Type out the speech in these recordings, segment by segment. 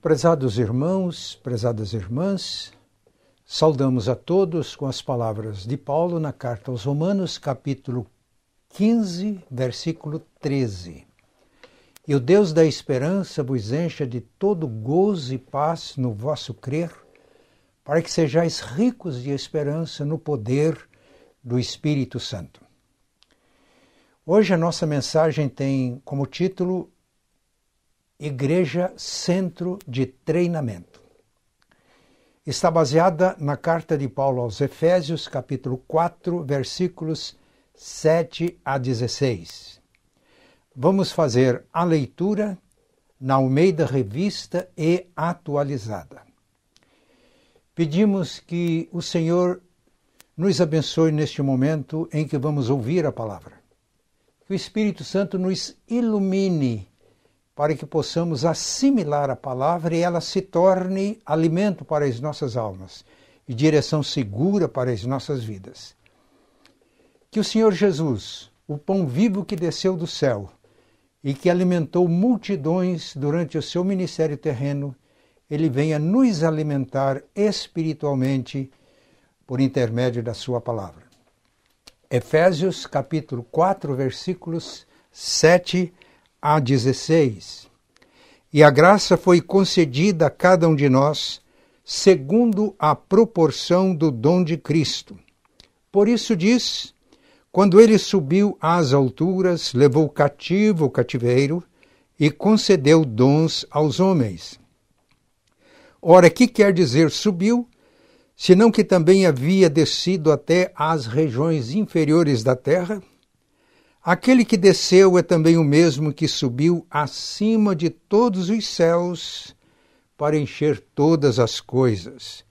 Prezados irmãos, prezadas irmãs, saudamos a todos com as palavras de Paulo na carta aos Romanos, capítulo 15, versículo 13. E o Deus da esperança vos encha de todo gozo e paz no vosso crer, para que sejais ricos de esperança no poder do Espírito Santo. Hoje a nossa mensagem tem como título Igreja Centro de Treinamento. Está baseada na carta de Paulo aos Efésios, capítulo 4, versículos 7 a 16. Vamos fazer a leitura na Almeida Revista e Atualizada. Pedimos que o Senhor nos abençoe neste momento em que vamos ouvir a palavra. Que o Espírito Santo nos ilumine para que possamos assimilar a palavra e ela se torne alimento para as nossas almas e direção segura para as nossas vidas. Que o Senhor Jesus, o pão vivo que desceu do céu e que alimentou multidões durante o seu ministério terreno, ele venha nos alimentar espiritualmente por intermédio da sua palavra. Efésios capítulo 4, versículos 7 a 16. E a graça foi concedida a cada um de nós segundo a proporção do dom de Cristo. Por isso diz: quando ele subiu às alturas, levou cativo o cativeiro e concedeu dons aos homens. Ora, que quer dizer subiu? Senão que também havia descido até às regiões inferiores da terra? Aquele que desceu é também o mesmo que subiu acima de todos os céus para encher todas as coisas.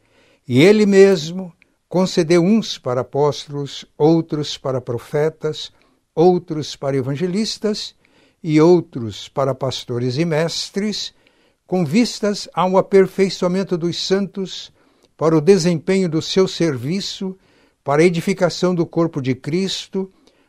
E ele mesmo concedeu uns para apóstolos, outros para profetas, outros para evangelistas e outros para pastores e mestres, com vistas ao aperfeiçoamento dos santos, para o desempenho do seu serviço, para a edificação do corpo de Cristo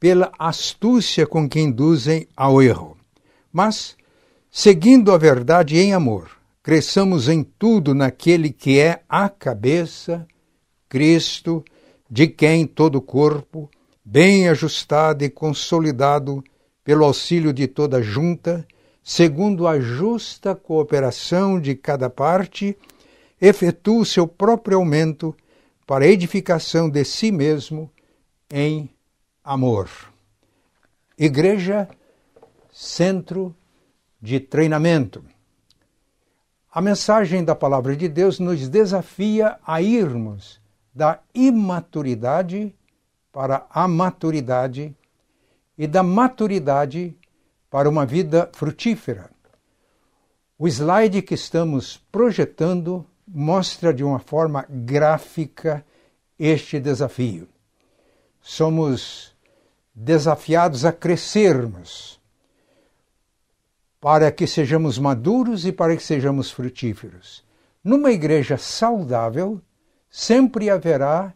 pela astúcia com que induzem ao erro. Mas, seguindo a verdade em amor, cresçamos em tudo naquele que é a cabeça, Cristo, de quem todo o corpo, bem ajustado e consolidado pelo auxílio de toda junta, segundo a justa cooperação de cada parte, efetua o seu próprio aumento para edificação de si mesmo em amor. Igreja, centro de treinamento. A mensagem da palavra de Deus nos desafia a irmos da imaturidade para a maturidade e da maturidade para uma vida frutífera. O slide que estamos projetando mostra de uma forma gráfica este desafio. Somos desafiados a crescermos, para que sejamos maduros e para que sejamos frutíferos. Numa igreja saudável, sempre haverá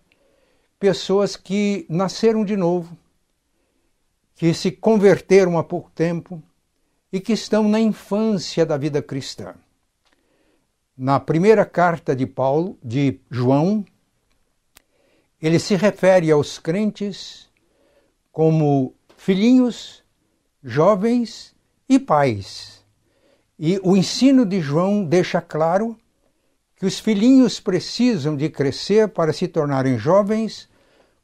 pessoas que nasceram de novo, que se converteram há pouco tempo e que estão na infância da vida cristã. Na primeira carta de Paulo, de João, ele se refere aos crentes como filhinhos, jovens e pais. E o ensino de João deixa claro que os filhinhos precisam de crescer para se tornarem jovens,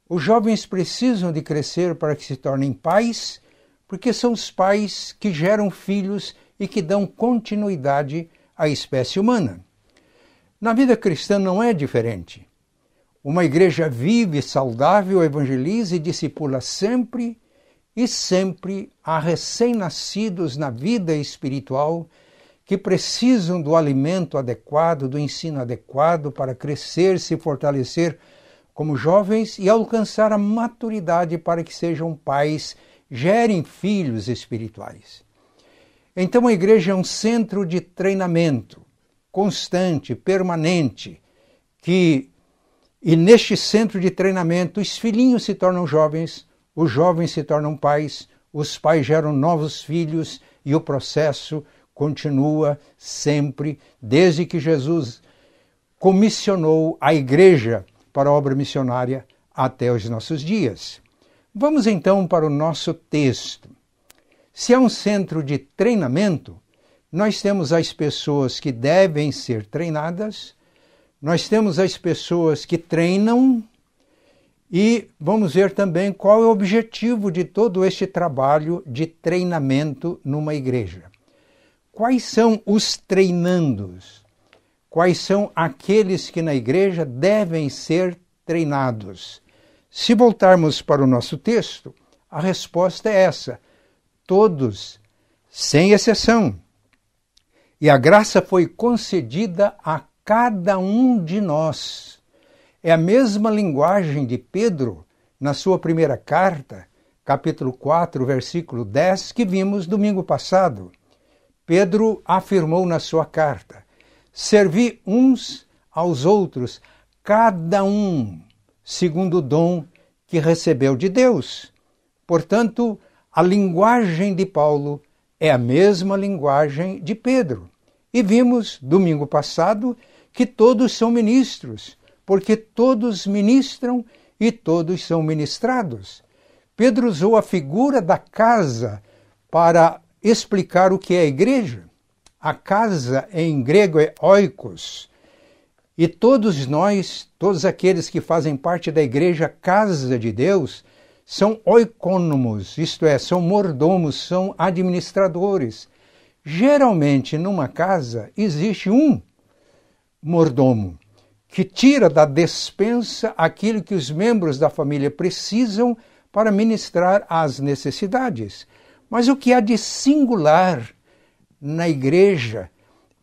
os jovens precisam de crescer para que se tornem pais, porque são os pais que geram filhos e que dão continuidade à espécie humana. Na vida cristã não é diferente. Uma igreja vive, saudável, evangeliza e discipula sempre e sempre a recém-nascidos na vida espiritual que precisam do alimento adequado, do ensino adequado para crescer, se fortalecer como jovens e alcançar a maturidade para que sejam pais, gerem filhos espirituais. Então a igreja é um centro de treinamento constante, permanente, que e neste centro de treinamento os filhinhos se tornam jovens, os jovens se tornam pais, os pais geram novos filhos e o processo continua sempre desde que Jesus comissionou a igreja para a obra missionária até os nossos dias. Vamos então para o nosso texto. Se é um centro de treinamento, nós temos as pessoas que devem ser treinadas, nós temos as pessoas que treinam e vamos ver também qual é o objetivo de todo este trabalho de treinamento numa igreja. Quais são os treinandos? Quais são aqueles que na igreja devem ser treinados? Se voltarmos para o nosso texto, a resposta é essa: todos, sem exceção. E a graça foi concedida a cada um de nós. É a mesma linguagem de Pedro na sua primeira carta, capítulo 4, versículo 10, que vimos domingo passado. Pedro afirmou na sua carta: Servi uns aos outros, cada um segundo o dom que recebeu de Deus. Portanto, a linguagem de Paulo é a mesma linguagem de Pedro. E vimos domingo passado que todos são ministros, porque todos ministram e todos são ministrados. Pedro usou a figura da casa para explicar o que é a igreja. A casa em grego é oikos. E todos nós, todos aqueles que fazem parte da igreja casa de Deus, são oicônomos, isto é, são mordomos, são administradores. Geralmente, numa casa, existe um mordomo, que tira da despensa aquilo que os membros da família precisam para ministrar as necessidades. Mas o que há de singular na igreja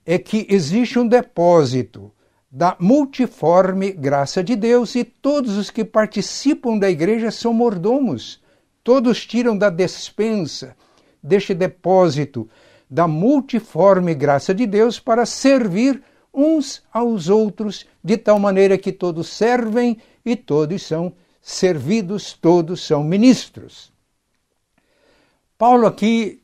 é que existe um depósito da multiforme graça de Deus e todos os que participam da igreja são mordomos. Todos tiram da despensa deste depósito da multiforme graça de Deus para servir uns aos outros, de tal maneira que todos servem e todos são servidos, todos são ministros. Paulo aqui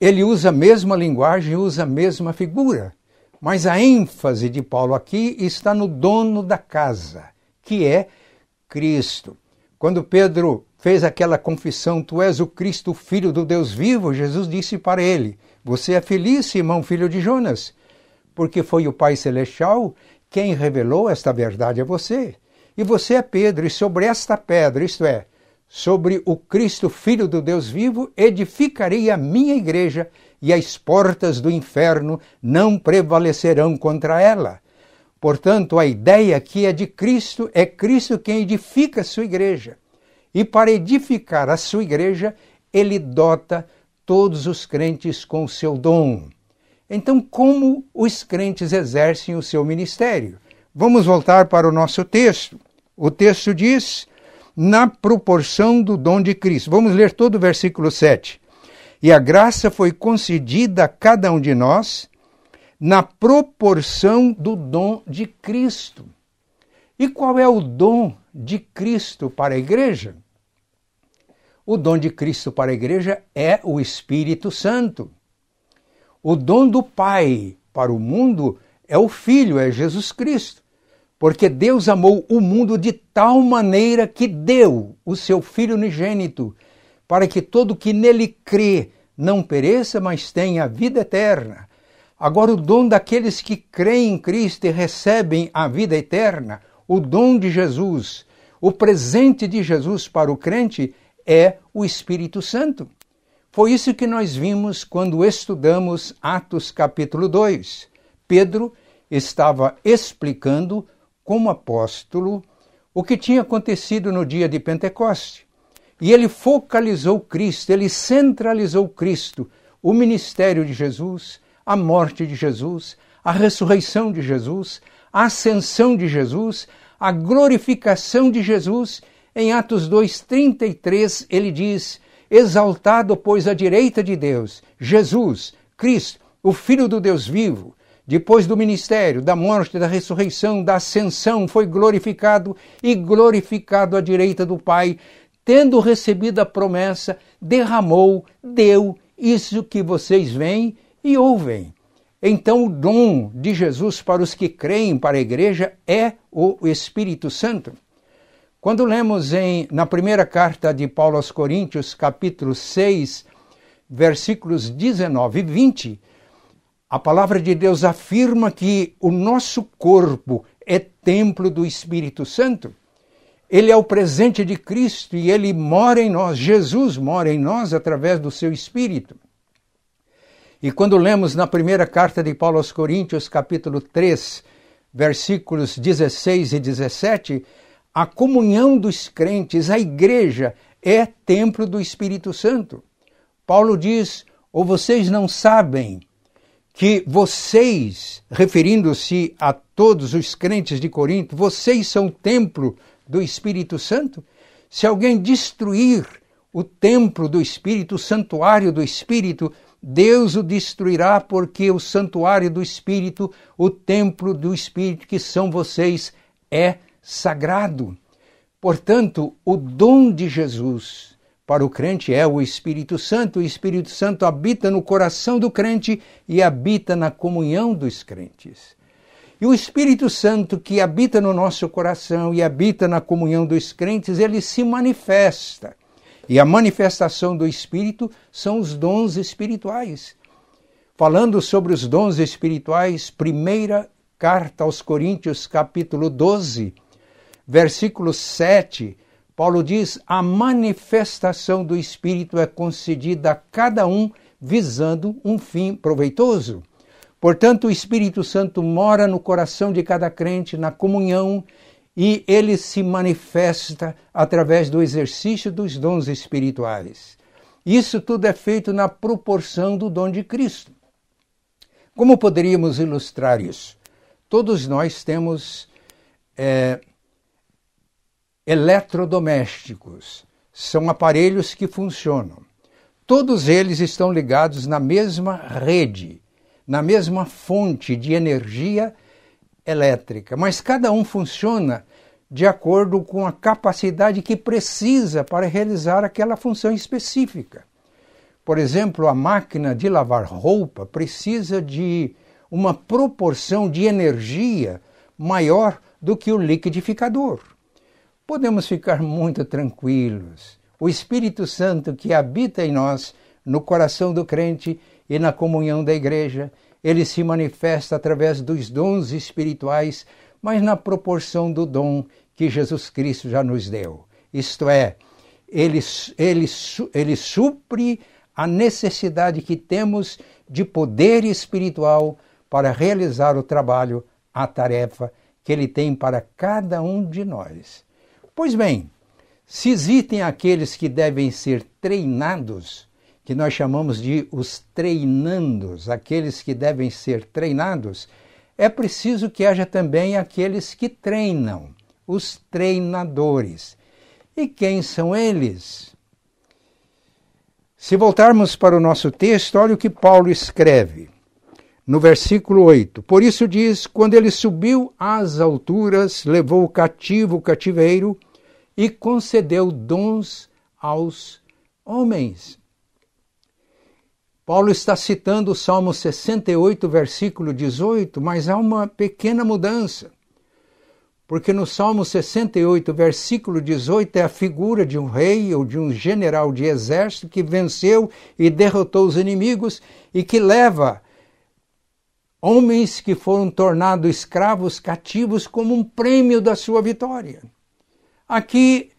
ele usa a mesma linguagem, usa a mesma figura, mas a ênfase de Paulo aqui está no dono da casa, que é Cristo. Quando Pedro fez aquela confissão, tu és o Cristo, filho do Deus vivo, Jesus disse para ele: Você é feliz, Simão, filho de Jonas, porque foi o Pai Celestial quem revelou esta verdade a você. E você é Pedro, e sobre esta pedra, isto é, sobre o Cristo, Filho do Deus vivo, edificarei a minha igreja, e as portas do inferno não prevalecerão contra ela. Portanto, a ideia aqui é de Cristo, é Cristo quem edifica a sua igreja. E para edificar a sua igreja, ele dota todos os crentes com o seu dom. Então, como os crentes exercem o seu ministério? Vamos voltar para o nosso texto. O texto diz: na proporção do dom de Cristo. Vamos ler todo o versículo 7. E a graça foi concedida a cada um de nós na proporção do dom de Cristo. E qual é o dom de Cristo para a igreja? O dom de Cristo para a igreja é o Espírito Santo. O dom do Pai para o mundo é o Filho, é Jesus Cristo. Porque Deus amou o mundo de tal maneira que deu o seu Filho unigênito, para que todo que nele crê não pereça, mas tenha vida eterna. Agora, o dom daqueles que creem em Cristo e recebem a vida eterna, o dom de Jesus, o presente de Jesus para o crente é o Espírito Santo. Foi isso que nós vimos quando estudamos Atos capítulo 2. Pedro estava explicando como apóstolo o que tinha acontecido no dia de Pentecoste. E ele focalizou Cristo, ele centralizou Cristo, o ministério de Jesus, a morte de Jesus, a ressurreição de Jesus, a ascensão de Jesus, a glorificação de Jesus. Em Atos 2:33 ele diz: Exaltado, pois, à direita de Deus, Jesus, Cristo, o Filho do Deus vivo, depois do ministério, da morte, da ressurreição, da ascensão, foi glorificado e glorificado à direita do Pai, tendo recebido a promessa, derramou, deu isso que vocês veem e ouvem. Então, o dom de Jesus para os que creem para a igreja é o Espírito Santo. Quando lemos em, na primeira carta de Paulo aos Coríntios, capítulo 6, versículos 19 e 20, a palavra de Deus afirma que o nosso corpo é templo do Espírito Santo. Ele é o presente de Cristo e ele mora em nós. Jesus mora em nós através do seu Espírito. E quando lemos na primeira carta de Paulo aos Coríntios, capítulo 3, versículos 16 e 17, a comunhão dos crentes, a igreja, é templo do Espírito Santo. Paulo diz: ou vocês não sabem que vocês, referindo-se a todos os crentes de Corinto, vocês são templo do Espírito Santo? Se alguém destruir o templo do Espírito, o santuário do Espírito, Deus o destruirá, porque o santuário do Espírito, o templo do Espírito que são vocês, é sagrado. Portanto, o dom de Jesus para o crente é o Espírito Santo. O Espírito Santo habita no coração do crente e habita na comunhão dos crentes. E o Espírito Santo que habita no nosso coração e habita na comunhão dos crentes, ele se manifesta. E a manifestação do Espírito são os dons espirituais. Falando sobre os dons espirituais, primeira carta aos Coríntios, capítulo 12, versículo 7, Paulo diz: a manifestação do Espírito é concedida a cada um visando um fim proveitoso. Portanto, o Espírito Santo mora no coração de cada crente, na comunhão, e ele se manifesta através do exercício dos dons espirituais. Isso tudo é feito na proporção do dom de Cristo. Como poderíamos ilustrar isso? Todos nós temos é, eletrodomésticos. São aparelhos que funcionam. Todos eles estão ligados na mesma rede, na mesma fonte de energia elétrica, mas cada um funciona de acordo com a capacidade que precisa para realizar aquela função específica. Por exemplo, a máquina de lavar roupa precisa de uma proporção de energia maior do que o liquidificador podemos ficar muito tranquilos. O Espírito Santo que habita em nós, no coração do crente e na comunhão da igreja, ele se manifesta através dos dons espirituais, mas na proporção do dom que Jesus Cristo já nos deu. Isto é, ele, ele, ele supre a necessidade que temos de poder espiritual para realizar o trabalho, a tarefa que ele tem para cada um de nós. Pois bem, se existem aqueles que devem ser treinados, que nós chamamos de os treinandos, aqueles que devem ser treinados, é preciso que haja também aqueles que treinam, os treinadores. E quem são eles? Se voltarmos para o nosso texto, olha o que Paulo escreve no versículo 8. Por isso diz: quando ele subiu às alturas, levou o cativo o cativeiro e concedeu dons aos homens. Paulo está citando o Salmo 68, versículo 18, mas há uma pequena mudança. Porque no Salmo 68, versículo 18, é a figura de um rei ou de um general de exército que venceu e derrotou os inimigos e que leva homens que foram tornados escravos cativos como um prêmio da sua vitória. Aqui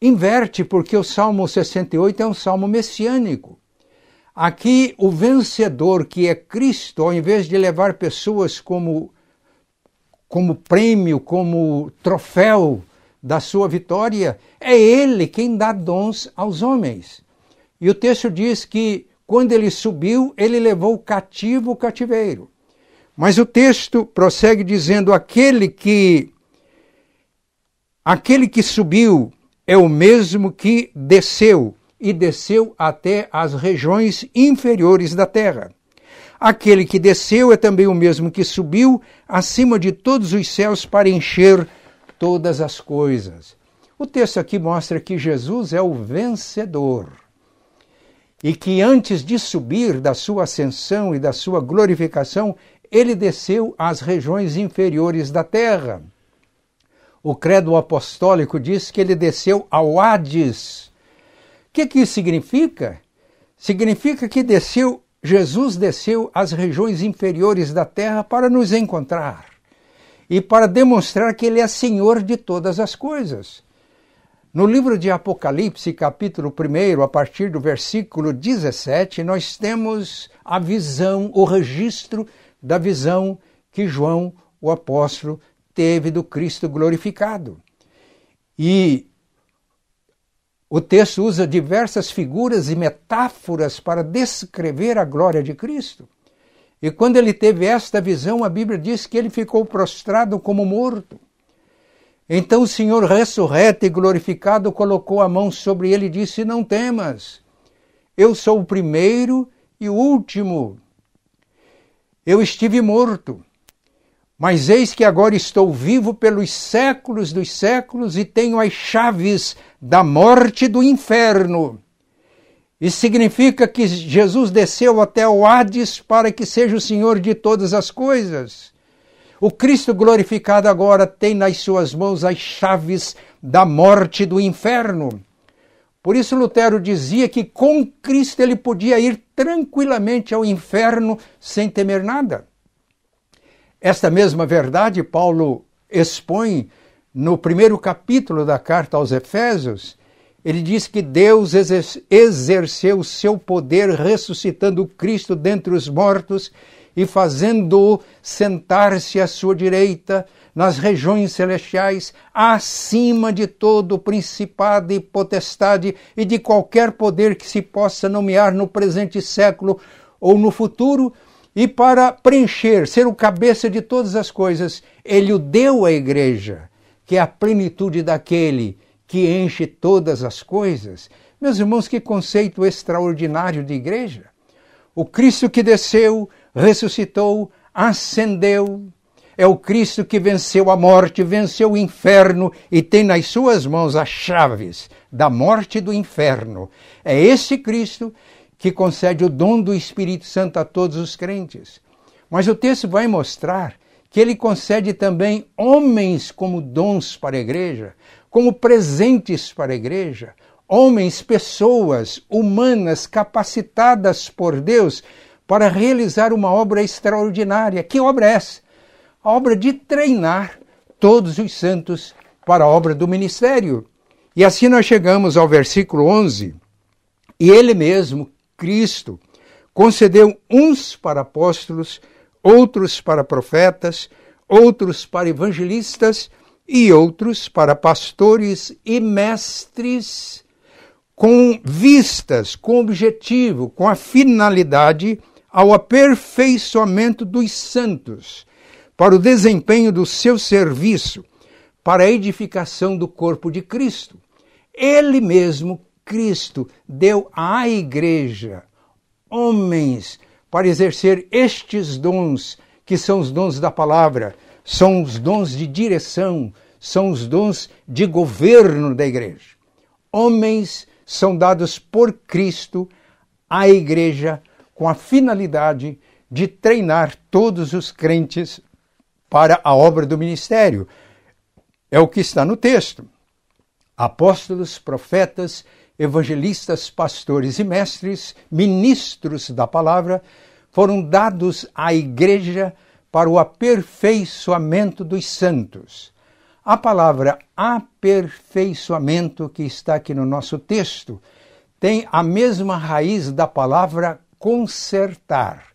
inverte, porque o Salmo 68 é um salmo messiânico. Aqui o vencedor, que é Cristo, ao invés de levar pessoas como, como prêmio, como troféu da sua vitória, é Ele quem dá dons aos homens. E o texto diz que quando ele subiu, ele levou cativo o cativeiro. Mas o texto prossegue dizendo: aquele que aquele que subiu é o mesmo que desceu e desceu até as regiões inferiores da terra. Aquele que desceu é também o mesmo que subiu acima de todos os céus para encher todas as coisas. O texto aqui mostra que Jesus é o vencedor e que antes de subir da sua ascensão e da sua glorificação, ele desceu às regiões inferiores da terra. O credo apostólico diz que ele desceu ao Hades. O que, que isso significa? Significa que desceu, Jesus desceu às regiões inferiores da terra para nos encontrar e para demonstrar que ele é Senhor de todas as coisas. No livro de Apocalipse, capítulo 1, a partir do versículo 17, nós temos a visão, o registro da visão que João, o apóstolo, teve do Cristo glorificado. E o texto usa diversas figuras e metáforas para descrever a glória de Cristo. E quando ele teve esta visão, a Bíblia diz que ele ficou prostrado como morto. Então o Senhor ressurreto e glorificado colocou a mão sobre ele e disse: Não temas, eu sou o primeiro e o último. Eu estive morto, mas eis que agora estou vivo pelos séculos dos séculos e tenho as chaves da morte e do inferno. Isso significa que Jesus desceu até o Hades para que seja o Senhor de todas as coisas. O Cristo glorificado agora tem nas suas mãos as chaves da morte do inferno. Por isso Lutero dizia que com Cristo ele podia ir tranquilamente ao inferno sem temer nada. Esta mesma verdade Paulo expõe no primeiro capítulo da carta aos Efésios. Ele diz que Deus exerceu seu poder ressuscitando Cristo dentre os mortos e fazendo-o sentar-se à sua direita nas regiões celestiais, acima de todo principado e potestade e de qualquer poder que se possa nomear no presente século ou no futuro, e para preencher, ser o cabeça de todas as coisas, ele o deu à igreja, que é a plenitude daquele que enche todas as coisas. Meus irmãos, que conceito extraordinário de igreja! O Cristo que desceu, ressuscitou, ascendeu. É o Cristo que venceu a morte, venceu o inferno e tem nas suas mãos as chaves da morte e do inferno. É esse Cristo que concede o dom do Espírito Santo a todos os crentes. Mas o texto vai mostrar que ele concede também homens como dons para a igreja, como presentes para a igreja, homens, pessoas humanas capacitadas por Deus para realizar uma obra extraordinária. Que obra é essa? A obra de treinar todos os santos para a obra do ministério. E assim nós chegamos ao versículo 11. E ele mesmo, Cristo, concedeu uns para apóstolos, outros para profetas, outros para evangelistas e outros para pastores e mestres, com vistas, com objetivo, com a finalidade ao aperfeiçoamento dos santos, para o desempenho do seu serviço, para a edificação do corpo de Cristo. Ele mesmo, Cristo, deu à igreja homens para exercer estes dons, que são os dons da palavra, são os dons de direção, são os dons de governo da igreja. Homens são dados por Cristo à igreja com a finalidade de treinar todos os crentes para a obra do ministério. É o que está no texto. Apóstolos, profetas, evangelistas, pastores e mestres, ministros da palavra, foram dados à igreja para o aperfeiçoamento dos santos. A palavra aperfeiçoamento que está aqui no nosso texto tem a mesma raiz da palavra consertar.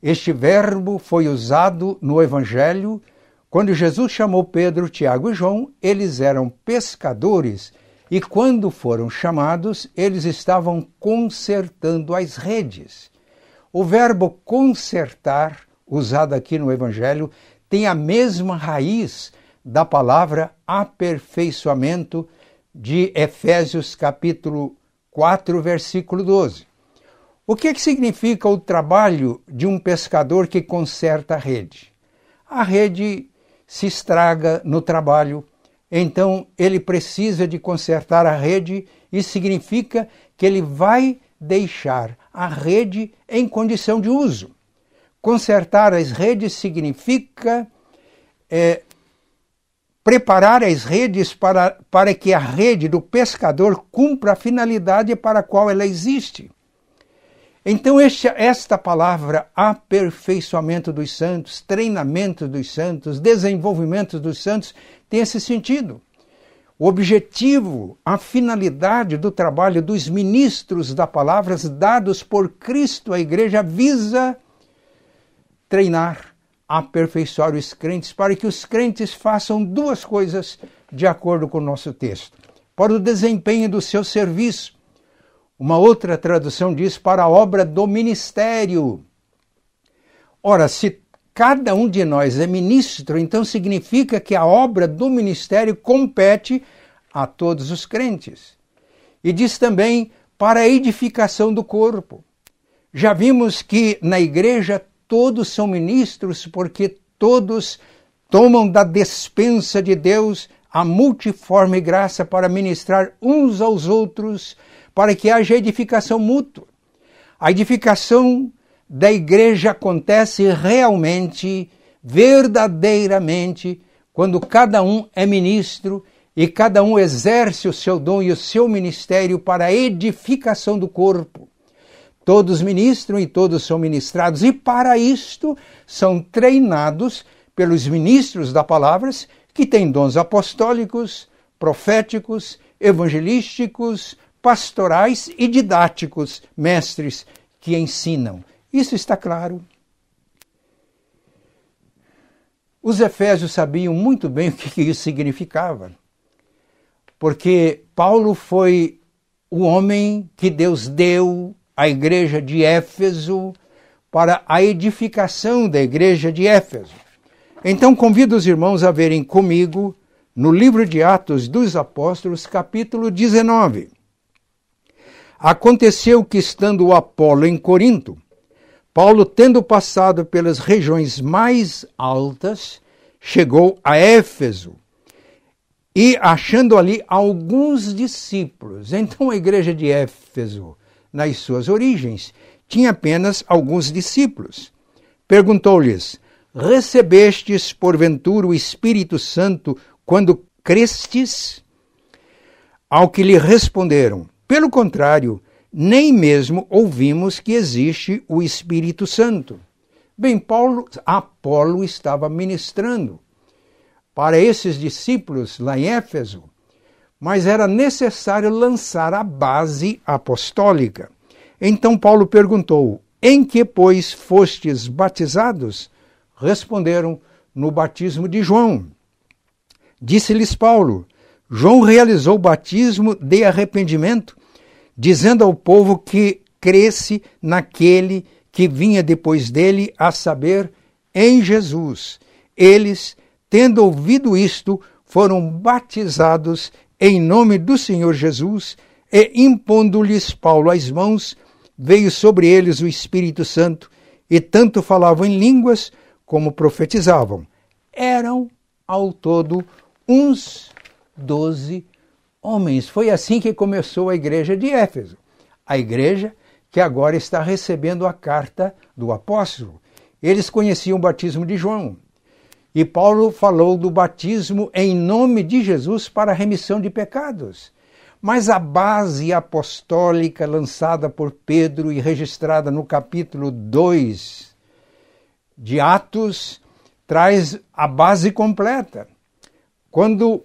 Este verbo foi usado no Evangelho quando Jesus chamou Pedro, Tiago e João. Eles eram pescadores E quando foram chamados, eles estavam consertando as redes. O verbo consertar, usado aqui no Evangelho, tem a mesma raiz da palavra aperfeiçoamento de Efésios capítulo 4, versículo 12. O que, que significa o trabalho de um pescador que conserta a rede? A rede se estraga no trabalho, então ele precisa de consertar a rede, isso significa que ele vai deixar a rede em condição de uso. Consertar as redes significa é, preparar as redes para, para que a rede do pescador cumpra a finalidade para a qual ela existe. Então, esta palavra aperfeiçoamento dos santos, treinamento dos santos, desenvolvimento dos santos, tem esse sentido. O objetivo, a finalidade do trabalho dos ministros da palavra dados por Cristo à igreja visa treinar, aperfeiçoar os crentes para que os crentes façam duas coisas de acordo com o nosso texto. Para o desempenho do seu serviço, uma outra tradução diz para a obra do ministério. Ora, se cada um de nós é ministro, então significa que a obra do ministério compete a todos os crentes. E diz também para a edificação do corpo. Já vimos que na igreja todos são ministros porque todos tomam da despensa de Deus a multiforme graça para ministrar uns aos outros para que haja edificação mútua. A edificação da igreja acontece realmente, verdadeiramente, quando cada um é ministro e cada um exerce o seu dom e o seu ministério para a edificação do corpo. Todos ministram e todos são ministrados, e para isto são treinados pelos ministros da palavra, que têm dons apostólicos, proféticos, evangelísticos, pastorais e didáticos, mestres que ensinam. Isso está claro. Os efésios sabiam muito bem o que isso significava, porque Paulo foi o homem que Deus deu à igreja de Éfeso para a edificação da igreja de Éfeso. Então convido os irmãos a verem comigo no livro de Atos dos Apóstolos, capítulo 19. Aconteceu que, estando Apolo em Corinto, Paulo, tendo passado pelas regiões mais altas, chegou a Éfeso e, achando ali alguns discípulos, então a igreja de Éfeso, nas suas origens, tinha apenas alguns discípulos. Perguntou-lhes: Recebestes porventura o Espírito Santo quando crestes? Ao que lhe responderam: pelo contrário, nem mesmo ouvimos que existe o Espírito Santo. Bem, Paulo, Apolo estava ministrando para esses discípulos lá em Éfeso, mas era necessário lançar a base apostólica. Então Paulo perguntou: Em que, pois, fostes batizados? Responderam: No batismo de João. Disse-lhes Paulo: João realizou o batismo de arrependimento dizendo ao povo que cresce naquele que vinha depois dele, a saber, em Jesus. Eles, tendo ouvido isto, foram batizados em nome do Senhor Jesus e, impondo-lhes Paulo as mãos, veio sobre eles o Espírito Santo e tanto falavam em línguas como profetizavam. Eram, ao todo, uns doze homens. Foi assim que começou a igreja de Éfeso. A igreja que agora está recebendo a carta do apóstolo. Eles conheciam o batismo de João. E Paulo falou do batismo em nome de Jesus para a remissão de pecados. Mas a base apostólica lançada por Pedro e registrada no capítulo 2 de Atos traz a base completa. Quando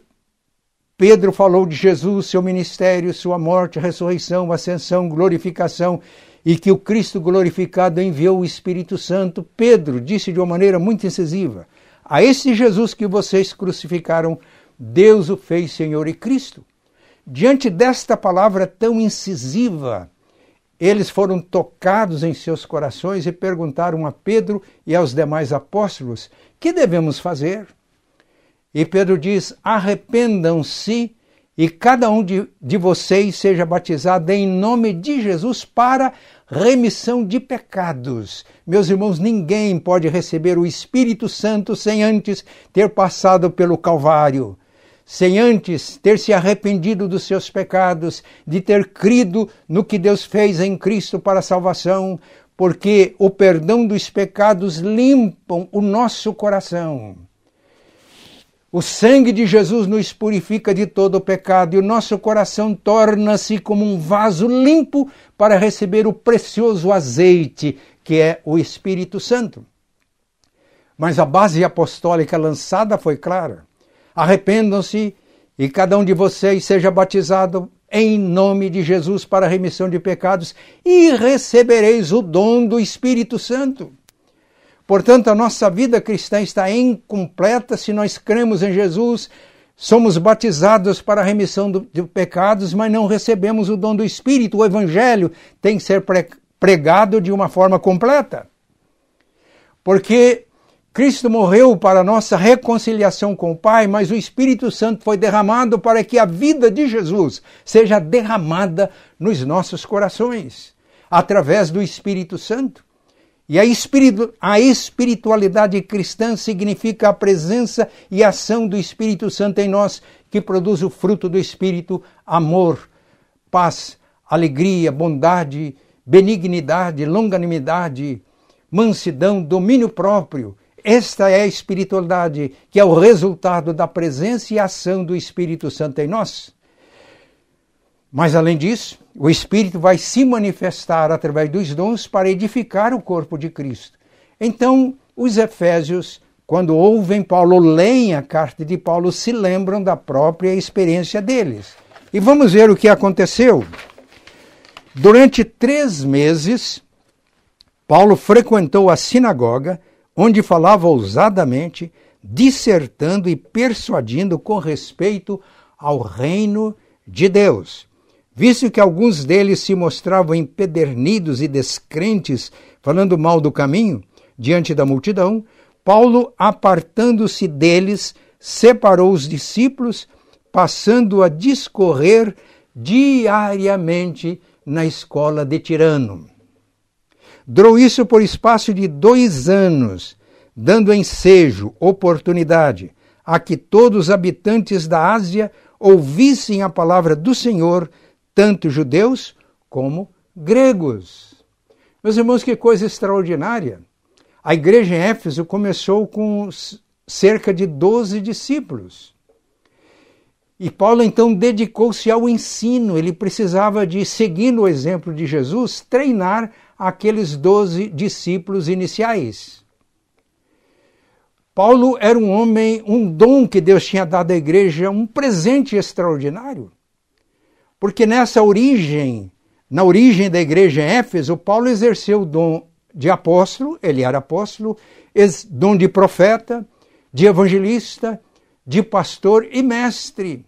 Pedro falou de Jesus, seu ministério, sua morte, ressurreição, ascensão, glorificação e que o Cristo glorificado enviou o Espírito Santo. Pedro disse de uma maneira muito incisiva: A esse Jesus que vocês crucificaram, Deus o fez Senhor e Cristo. Diante desta palavra tão incisiva, eles foram tocados em seus corações e perguntaram a Pedro e aos demais apóstolos: Que devemos fazer? E Pedro diz: Arrependam-se e cada um de, de vocês seja batizado em nome de Jesus para remissão de pecados. Meus irmãos, ninguém pode receber o Espírito Santo sem antes ter passado pelo Calvário, sem antes ter se arrependido dos seus pecados, de ter crido no que Deus fez em Cristo para a salvação, porque o perdão dos pecados limpam o nosso coração. O sangue de Jesus nos purifica de todo o pecado e o nosso coração torna-se como um vaso limpo para receber o precioso azeite que é o Espírito Santo. Mas a base apostólica lançada foi clara: arrependam-se e cada um de vocês seja batizado em nome de Jesus para a remissão de pecados e recebereis o dom do Espírito Santo. Portanto, a nossa vida cristã está incompleta se nós cremos em Jesus, somos batizados para a remissão de pecados, mas não recebemos o dom do Espírito. O Evangelho tem que ser pregado de uma forma completa. Porque Cristo morreu para nossa reconciliação com o Pai, mas o Espírito Santo foi derramado para que a vida de Jesus seja derramada nos nossos corações, através do Espírito Santo. E a, espiritu a espiritualidade cristã significa a presença e ação do Espírito Santo em nós, que produz o fruto do Espírito: amor, paz, alegria, bondade, benignidade, longanimidade, mansidão, domínio próprio. Esta é a espiritualidade que é o resultado da presença e ação do Espírito Santo em nós. Mas além disso, o Espírito vai se manifestar através dos dons para edificar o corpo de Cristo. Então, os Efésios, quando ouvem Paulo, leem a carta de Paulo, se lembram da própria experiência deles. E vamos ver o que aconteceu. Durante três meses, Paulo frequentou a sinagoga, onde falava ousadamente, dissertando e persuadindo com respeito ao reino de Deus. Visto que alguns deles se mostravam empedernidos e descrentes, falando mal do caminho, diante da multidão, Paulo, apartando-se deles, separou os discípulos, passando a discorrer diariamente na escola de Tirano. Durou isso por espaço de dois anos, dando ensejo, oportunidade, a que todos os habitantes da Ásia ouvissem a palavra do Senhor tanto judeus como gregos. Meus irmãos, que coisa extraordinária! A igreja em Éfeso começou com cerca de 12 discípulos. E Paulo então dedicou-se ao ensino, ele precisava de, seguindo o exemplo de Jesus, treinar aqueles doze discípulos iniciais. Paulo era um homem, um dom que Deus tinha dado à igreja, um presente extraordinário. Porque nessa origem, na origem da igreja em Éfeso, Paulo exerceu o dom de apóstolo, ele era apóstolo, dom de profeta, de evangelista, de pastor e mestre.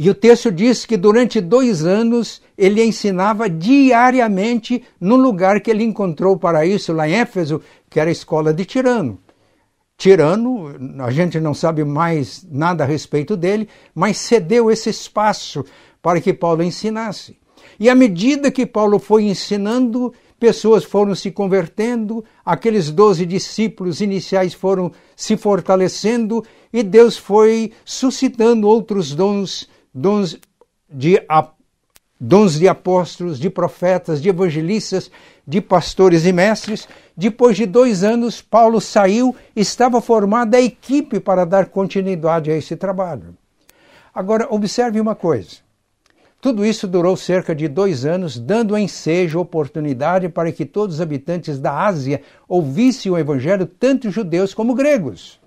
E o texto diz que durante dois anos ele ensinava diariamente no lugar que ele encontrou para isso, lá em Éfeso, que era a escola de Tirano. Tirano, a gente não sabe mais nada a respeito dele, mas cedeu esse espaço para que Paulo ensinasse. E à medida que Paulo foi ensinando, pessoas foram se convertendo, aqueles doze discípulos iniciais foram se fortalecendo e Deus foi suscitando outros dons, dons de, dons de apóstolos, de profetas, de evangelistas, de pastores e mestres. Depois de dois anos, Paulo saiu, estava formada a equipe para dar continuidade a esse trabalho. Agora, observe uma coisa. Tudo isso durou cerca de dois anos, dando ensejo, oportunidade para que todos os habitantes da Ásia ouvissem o Evangelho, tanto judeus como gregos.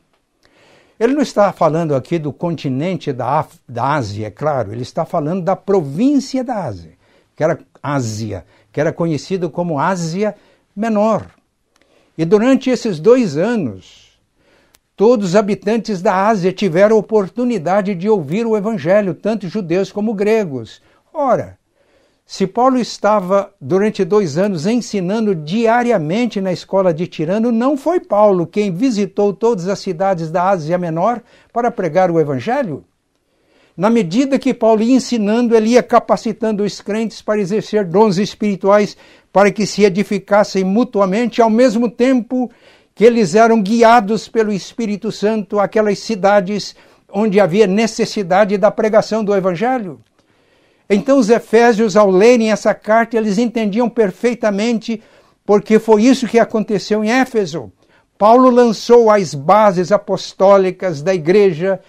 Ele não está falando aqui do continente da, da Ásia, é claro, ele está falando da província da Ásia, que era Ásia, que era conhecido como Ásia Menor. E durante esses dois anos, Todos os habitantes da Ásia tiveram oportunidade de ouvir o Evangelho, tanto judeus como gregos. Ora, se Paulo estava durante dois anos ensinando diariamente na escola de Tirano, não foi Paulo quem visitou todas as cidades da Ásia Menor para pregar o Evangelho? Na medida que Paulo ia ensinando, ele ia capacitando os crentes para exercer dons espirituais para que se edificassem mutuamente, ao mesmo tempo que eles eram guiados pelo Espírito Santo àquelas cidades onde havia necessidade da pregação do Evangelho. Então os efésios, ao lerem essa carta, eles entendiam perfeitamente, porque foi isso que aconteceu em Éfeso. Paulo lançou as bases apostólicas da igreja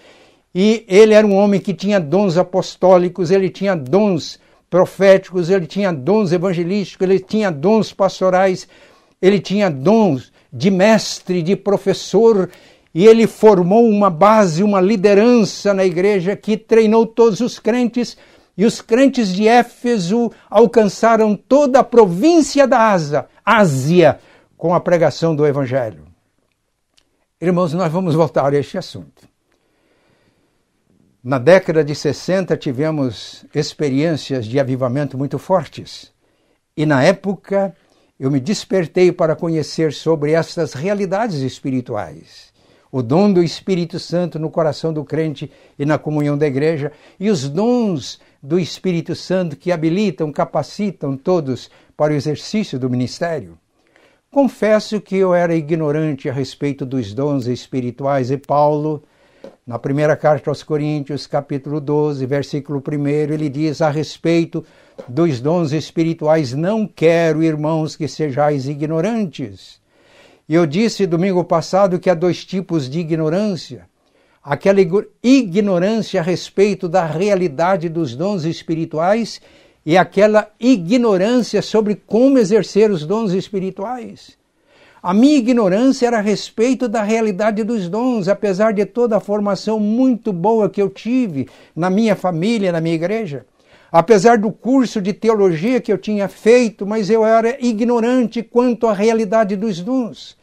e ele era um homem que tinha dons apostólicos, ele tinha dons proféticos, ele tinha dons evangelísticos, ele tinha dons pastorais, ele tinha dons de mestre, de professor, e ele formou uma base, uma liderança na igreja que treinou todos os crentes e os crentes de Éfeso alcançaram toda a província da Ásia, Ásia com a pregação do Evangelho. Irmãos, nós vamos voltar a este assunto. Na década de 60 tivemos experiências de avivamento muito fortes. E na época eu me despertei para conhecer sobre estas realidades espirituais. O dom do Espírito Santo no coração do crente e na comunhão da igreja, e os dons do Espírito Santo que habilitam, capacitam todos para o exercício do ministério. Confesso que eu era ignorante a respeito dos dons espirituais e Paulo, na primeira carta aos Coríntios, capítulo 12, versículo 1, ele diz a respeito dos dons espirituais: Não quero, irmãos, que sejais ignorantes. Eu disse domingo passado que há dois tipos de ignorância aquela ignorância a respeito da realidade dos dons espirituais e aquela ignorância sobre como exercer os dons espirituais. A minha ignorância era a respeito da realidade dos dons, apesar de toda a formação muito boa que eu tive na minha família, na minha igreja. Apesar do curso de teologia que eu tinha feito, mas eu era ignorante quanto à realidade dos dons.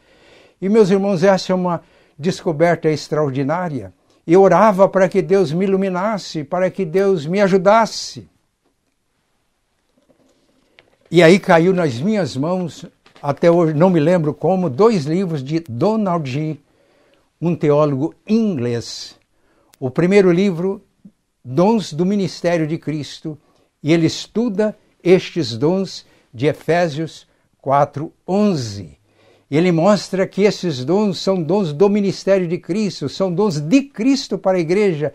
E, meus irmãos, essa é uma descoberta extraordinária. Eu orava para que Deus me iluminasse, para que Deus me ajudasse. E aí caiu nas minhas mãos, até hoje não me lembro como, dois livros de Donald G., um teólogo inglês. O primeiro livro, Dons do Ministério de Cristo, e ele estuda estes dons de Efésios 4:11. Ele mostra que esses dons são dons do ministério de Cristo, são dons de Cristo para a igreja,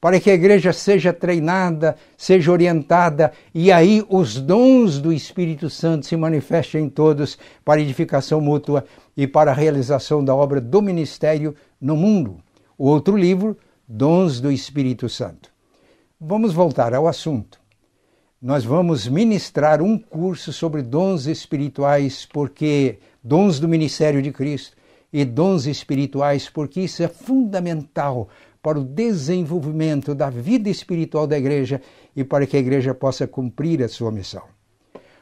para que a igreja seja treinada, seja orientada e aí os dons do Espírito Santo se manifestem em todos para edificação mútua e para a realização da obra do ministério no mundo. O outro livro, Dons do Espírito Santo. Vamos voltar ao assunto. Nós vamos ministrar um curso sobre dons espirituais, porque dons do ministério de Cristo e dons espirituais, porque isso é fundamental para o desenvolvimento da vida espiritual da igreja e para que a igreja possa cumprir a sua missão.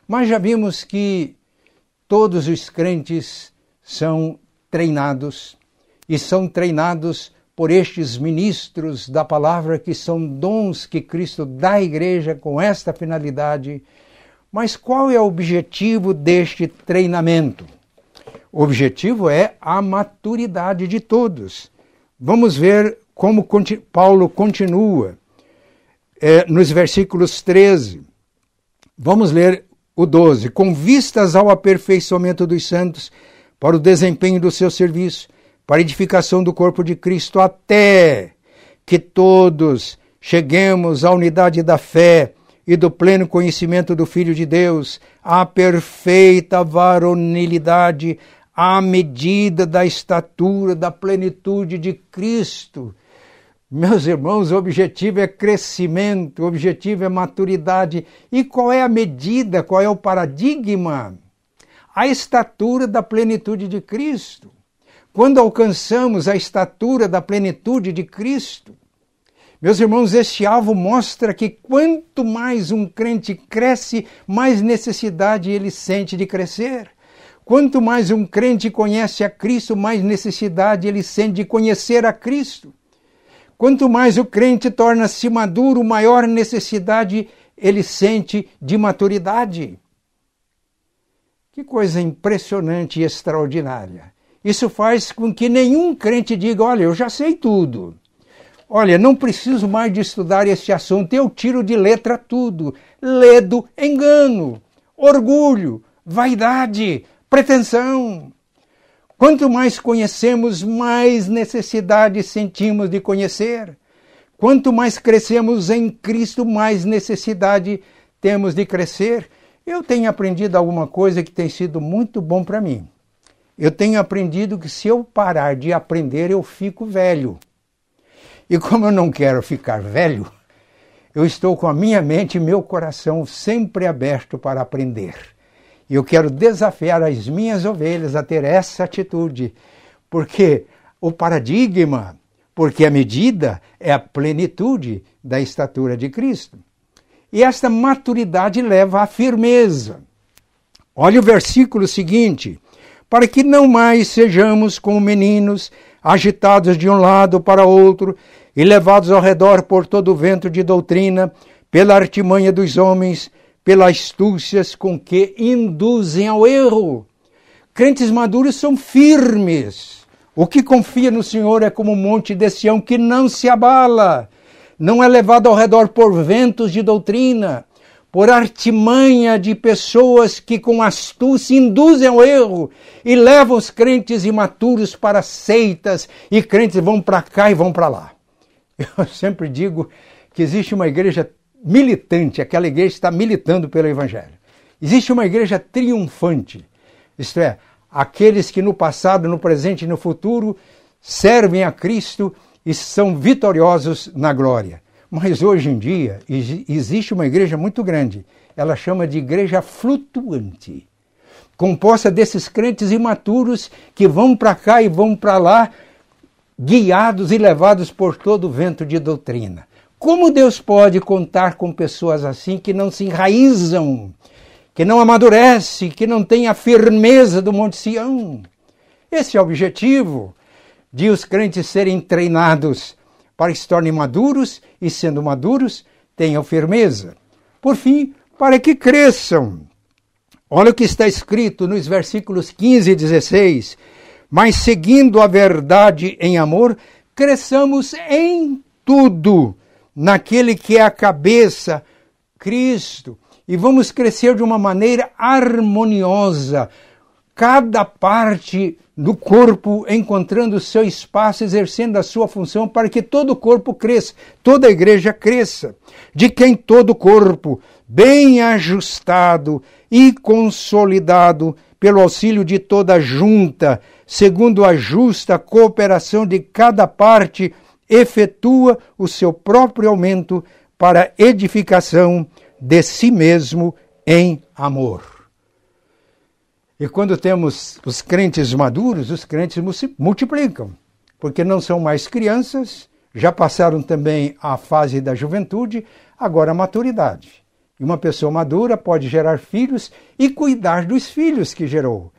Mas já vimos que todos os crentes são treinados e são treinados por estes ministros da palavra que são dons que Cristo dá à igreja com esta finalidade. Mas qual é o objetivo deste treinamento? O objetivo é a maturidade de todos. Vamos ver como Paulo continua é, nos versículos 13. Vamos ler o 12. Com vistas ao aperfeiçoamento dos santos, para o desempenho do seu serviço, para a edificação do corpo de Cristo, até que todos cheguemos à unidade da fé e do pleno conhecimento do Filho de Deus, à perfeita varonilidade, à medida da estatura, da plenitude de Cristo. Meus irmãos, o objetivo é crescimento, o objetivo é maturidade. E qual é a medida, qual é o paradigma? A estatura da plenitude de Cristo. Quando alcançamos a estatura da plenitude de Cristo, meus irmãos, este alvo mostra que quanto mais um crente cresce, mais necessidade ele sente de crescer. Quanto mais um crente conhece a Cristo, mais necessidade ele sente de conhecer a Cristo. Quanto mais o crente torna-se maduro, maior necessidade ele sente de maturidade. Que coisa impressionante e extraordinária. Isso faz com que nenhum crente diga: Olha, eu já sei tudo. Olha, não preciso mais de estudar esse assunto, eu tiro de letra tudo. Ledo, engano, orgulho, vaidade, pretensão. Quanto mais conhecemos, mais necessidade sentimos de conhecer. Quanto mais crescemos em Cristo, mais necessidade temos de crescer. Eu tenho aprendido alguma coisa que tem sido muito bom para mim. Eu tenho aprendido que se eu parar de aprender, eu fico velho. E como eu não quero ficar velho, eu estou com a minha mente e meu coração sempre aberto para aprender. E eu quero desafiar as minhas ovelhas a ter essa atitude, porque o paradigma, porque a medida é a plenitude da estatura de Cristo. E esta maturidade leva à firmeza. Olha o versículo seguinte: para que não mais sejamos como meninos, agitados de um lado para outro e levados ao redor por todo o vento de doutrina, pela artimanha dos homens, pelas astúcias com que induzem ao erro. Crentes maduros são firmes. O que confia no Senhor é como um monte de Sião que não se abala, não é levado ao redor por ventos de doutrina, por artimanha de pessoas que com astúcia induzem ao erro e levam os crentes imaturos para seitas e crentes vão para cá e vão para lá. Eu sempre digo que existe uma igreja militante, aquela igreja está militando pelo Evangelho. Existe uma igreja triunfante, isto é, aqueles que no passado, no presente e no futuro servem a Cristo e são vitoriosos na glória. Mas hoje em dia existe uma igreja muito grande, ela chama de igreja flutuante, composta desses crentes imaturos que vão para cá e vão para lá, guiados e levados por todo o vento de doutrina. Como Deus pode contar com pessoas assim que não se enraizam, que não amadurece, que não tem a firmeza do Monte Sião? Esse é o objetivo de os crentes serem treinados para que se tornem maduros e, sendo maduros, tenham firmeza. Por fim, para que cresçam. Olha o que está escrito nos versículos 15 e 16. Mas seguindo a verdade em amor, cresçamos em tudo naquele que é a cabeça, Cristo, e vamos crescer de uma maneira harmoniosa, cada parte do corpo encontrando seu espaço, exercendo a sua função para que todo o corpo cresça, toda a igreja cresça, de quem todo o corpo, bem ajustado e consolidado pelo auxílio de toda a junta, segundo a justa cooperação de cada parte, efetua o seu próprio aumento para edificação de si mesmo em amor. E quando temos os crentes maduros, os crentes multiplicam, porque não são mais crianças, já passaram também a fase da juventude, agora a maturidade. E uma pessoa madura pode gerar filhos e cuidar dos filhos que gerou.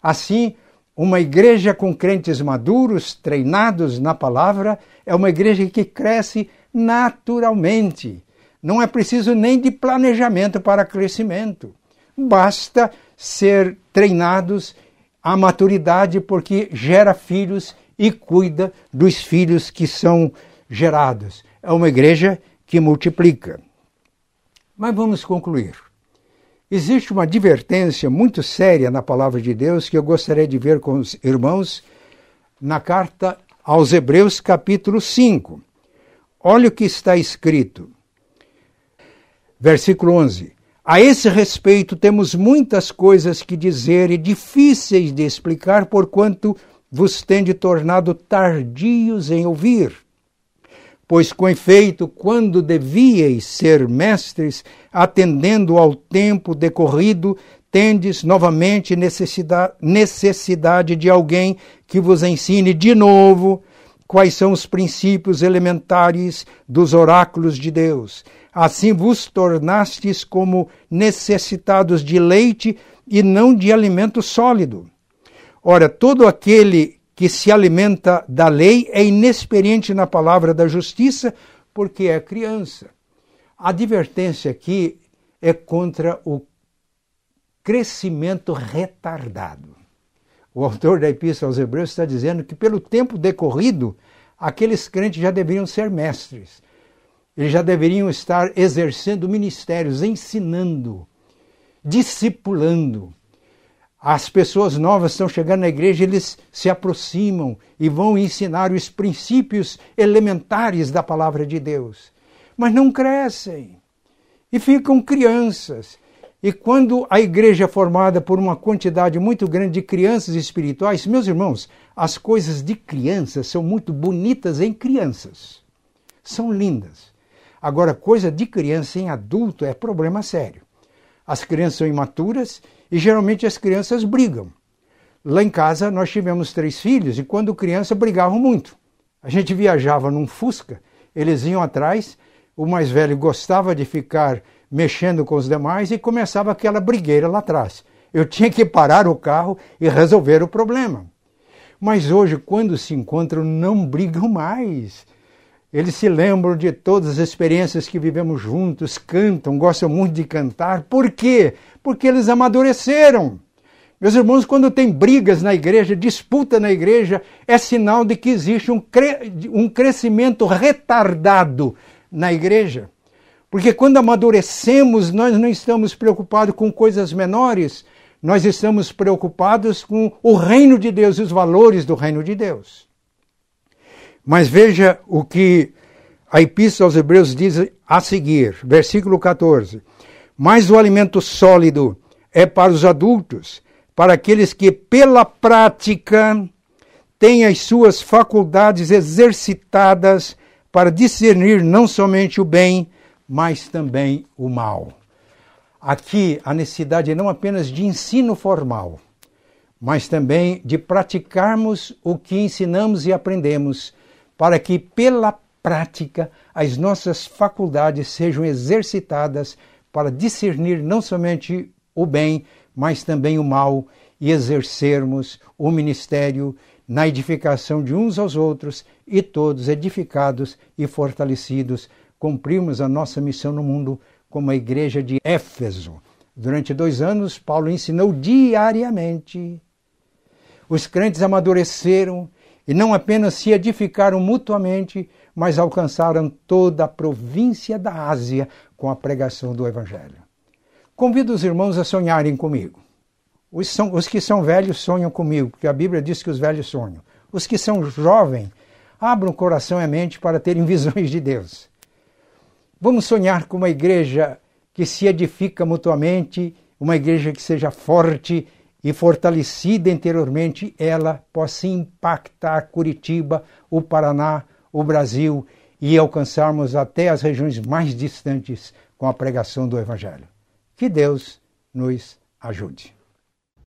Assim, uma igreja com crentes maduros, treinados na palavra, é uma igreja que cresce naturalmente. Não é preciso nem de planejamento para crescimento. Basta ser treinados à maturidade, porque gera filhos e cuida dos filhos que são gerados. É uma igreja que multiplica. Mas vamos concluir. Existe uma advertência muito séria na palavra de Deus que eu gostaria de ver com os irmãos na carta aos Hebreus, capítulo 5. Olha o que está escrito. Versículo 11. A esse respeito, temos muitas coisas que dizer e difíceis de explicar, porquanto vos tende tornado tardios em ouvir. Pois, com efeito, quando devíeis ser mestres, atendendo ao tempo decorrido, tendes novamente necessidade, de alguém que vos ensine de novo quais são os princípios elementares dos oráculos de Deus. Assim vos tornastes como necessitados de leite e não de alimento sólido. Ora, todo aquele que se alimenta da lei é inexperiente na palavra da justiça, porque é criança. A advertência aqui é contra o crescimento retardado. O autor da Epístola aos Hebreus está dizendo que, pelo tempo decorrido, aqueles crentes já deveriam ser mestres. Eles já deveriam estar exercendo ministérios, ensinando, discipulando. As pessoas novas estão chegando na igreja, eles se aproximam e vão ensinar os princípios elementares da palavra de Deus. Mas não crescem e ficam crianças. E quando a igreja é formada por uma quantidade muito grande de crianças espirituais, meus irmãos, as coisas de crianças são muito bonitas em crianças. São lindas. Agora, coisa de criança em adulto é problema sério. As crianças são imaturas e geralmente as crianças brigam. Lá em casa nós tivemos três filhos e quando criança brigavam muito. A gente viajava num Fusca, eles iam atrás, o mais velho gostava de ficar mexendo com os demais e começava aquela brigueira lá atrás. Eu tinha que parar o carro e resolver o problema. Mas hoje, quando se encontram, não brigam mais. Eles se lembram de todas as experiências que vivemos juntos, cantam, gostam muito de cantar. Por quê? Porque eles amadureceram. Meus irmãos, quando tem brigas na igreja, disputa na igreja, é sinal de que existe um, cre um crescimento retardado na igreja. Porque quando amadurecemos, nós não estamos preocupados com coisas menores, nós estamos preocupados com o reino de Deus e os valores do reino de Deus. Mas veja o que a Epístola aos Hebreus diz a seguir, versículo 14. Mas o alimento sólido é para os adultos, para aqueles que, pela prática, têm as suas faculdades exercitadas para discernir não somente o bem, mas também o mal. Aqui a necessidade é não apenas de ensino formal, mas também de praticarmos o que ensinamos e aprendemos para que, pela prática, as nossas faculdades sejam exercitadas para discernir não somente o bem, mas também o mal e exercermos o ministério na edificação de uns aos outros e todos edificados e fortalecidos, cumprimos a nossa missão no mundo como a igreja de Éfeso. Durante dois anos, Paulo ensinou diariamente. Os crentes amadureceram e não apenas se edificaram mutuamente, mas alcançaram toda a província da Ásia com a pregação do Evangelho. Convido os irmãos a sonharem comigo. Os, são, os que são velhos sonham comigo, porque a Bíblia diz que os velhos sonham. Os que são jovens, abram o coração e a mente para terem visões de Deus. Vamos sonhar com uma igreja que se edifica mutuamente, uma igreja que seja forte e fortalecida interiormente, ela possa impactar Curitiba, o Paraná, o Brasil e alcançarmos até as regiões mais distantes com a pregação do Evangelho. Que Deus nos ajude.